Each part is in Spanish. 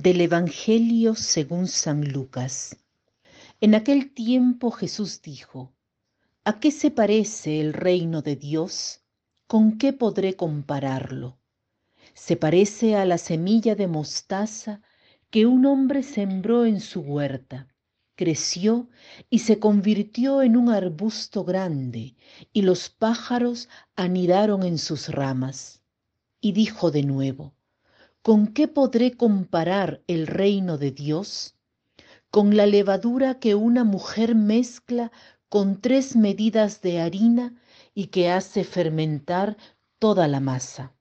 Del Evangelio según San Lucas. En aquel tiempo Jesús dijo, ¿A qué se parece el reino de Dios? ¿Con qué podré compararlo? Se parece a la semilla de mostaza que un hombre sembró en su huerta. Creció y se convirtió en un arbusto grande, y los pájaros anidaron en sus ramas. Y dijo de nuevo, ¿Con qué podré comparar el reino de Dios? Con la levadura que una mujer mezcla con tres medidas de harina y que hace fermentar toda la masa.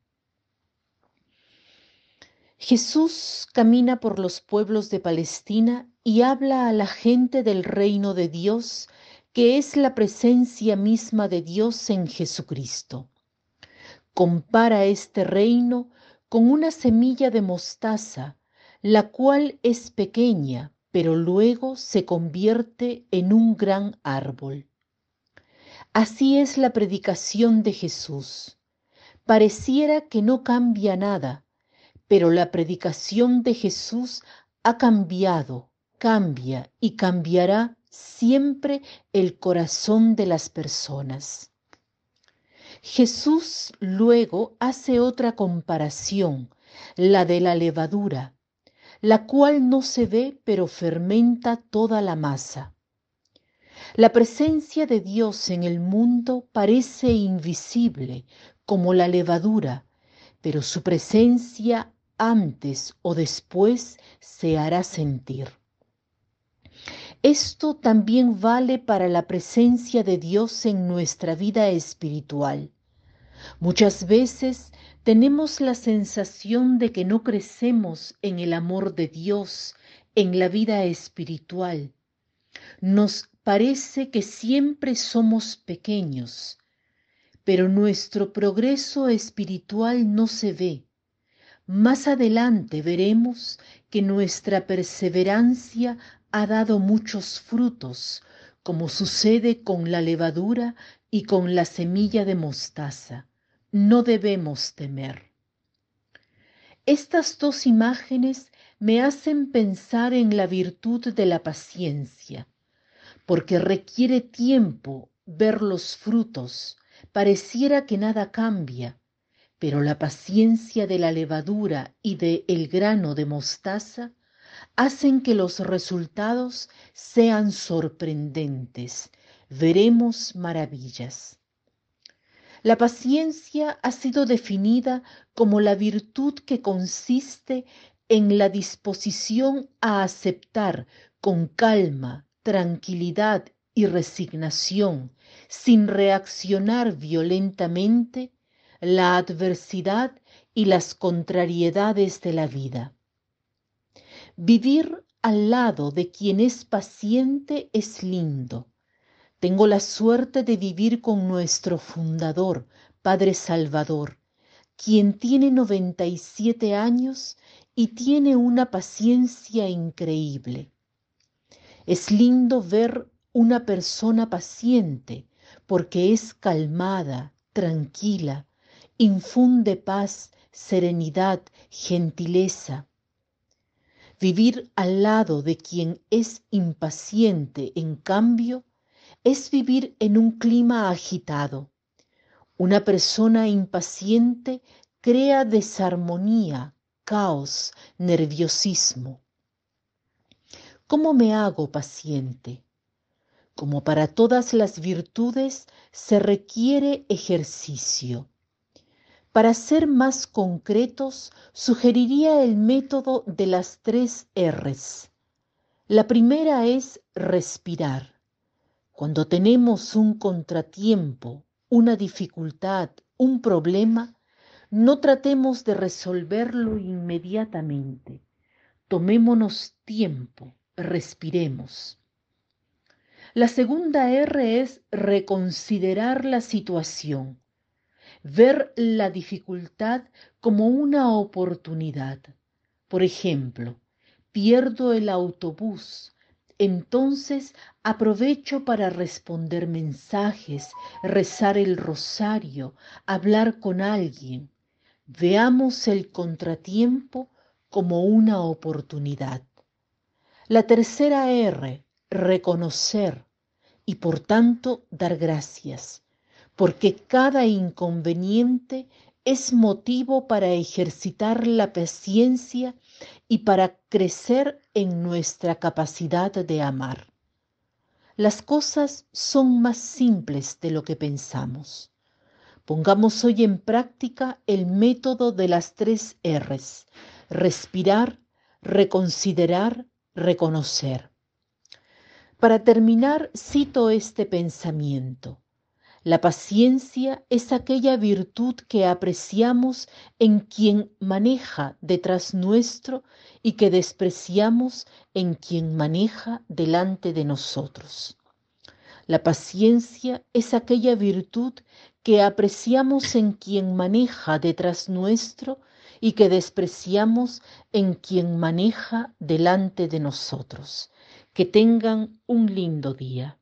Jesús camina por los pueblos de Palestina y habla a la gente del reino de Dios, que es la presencia misma de Dios en Jesucristo. Compara este reino con una semilla de mostaza, la cual es pequeña, pero luego se convierte en un gran árbol. Así es la predicación de Jesús. Pareciera que no cambia nada, pero la predicación de Jesús ha cambiado, cambia y cambiará siempre el corazón de las personas. Jesús luego hace otra comparación, la de la levadura, la cual no se ve pero fermenta toda la masa. La presencia de Dios en el mundo parece invisible como la levadura, pero su presencia antes o después se hará sentir. Esto también vale para la presencia de Dios en nuestra vida espiritual. Muchas veces tenemos la sensación de que no crecemos en el amor de Dios, en la vida espiritual. Nos parece que siempre somos pequeños, pero nuestro progreso espiritual no se ve. Más adelante veremos que nuestra perseverancia ha dado muchos frutos, como sucede con la levadura y con la semilla de mostaza. No debemos temer. Estas dos imágenes me hacen pensar en la virtud de la paciencia, porque requiere tiempo ver los frutos, pareciera que nada cambia, pero la paciencia de la levadura y de el grano de mostaza hacen que los resultados sean sorprendentes. Veremos maravillas. La paciencia ha sido definida como la virtud que consiste en la disposición a aceptar con calma, tranquilidad y resignación, sin reaccionar violentamente, la adversidad y las contrariedades de la vida. Vivir al lado de quien es paciente es lindo. Tengo la suerte de vivir con nuestro fundador, Padre Salvador, quien tiene 97 años y tiene una paciencia increíble. Es lindo ver una persona paciente porque es calmada, tranquila, infunde paz, serenidad, gentileza. Vivir al lado de quien es impaciente, en cambio, es vivir en un clima agitado. Una persona impaciente crea desarmonía, caos, nerviosismo. ¿Cómo me hago paciente? Como para todas las virtudes se requiere ejercicio. Para ser más concretos, sugeriría el método de las tres Rs. La primera es respirar. Cuando tenemos un contratiempo, una dificultad, un problema, no tratemos de resolverlo inmediatamente. Tomémonos tiempo, respiremos. La segunda R es reconsiderar la situación ver la dificultad como una oportunidad. Por ejemplo, pierdo el autobús, entonces aprovecho para responder mensajes, rezar el rosario, hablar con alguien. Veamos el contratiempo como una oportunidad. La tercera R, reconocer y por tanto dar gracias, porque cada inconveniente es motivo para ejercitar la paciencia y para crecer en nuestra capacidad de amar. Las cosas son más simples de lo que pensamos. Pongamos hoy en práctica el método de las tres R's, respirar, reconsiderar, reconocer. Para terminar, cito este pensamiento. La paciencia es aquella virtud que apreciamos en quien maneja detrás nuestro y que despreciamos en quien maneja delante de nosotros. La paciencia es aquella virtud que apreciamos en quien maneja detrás nuestro y que despreciamos en quien maneja delante de nosotros. Que tengan un lindo día.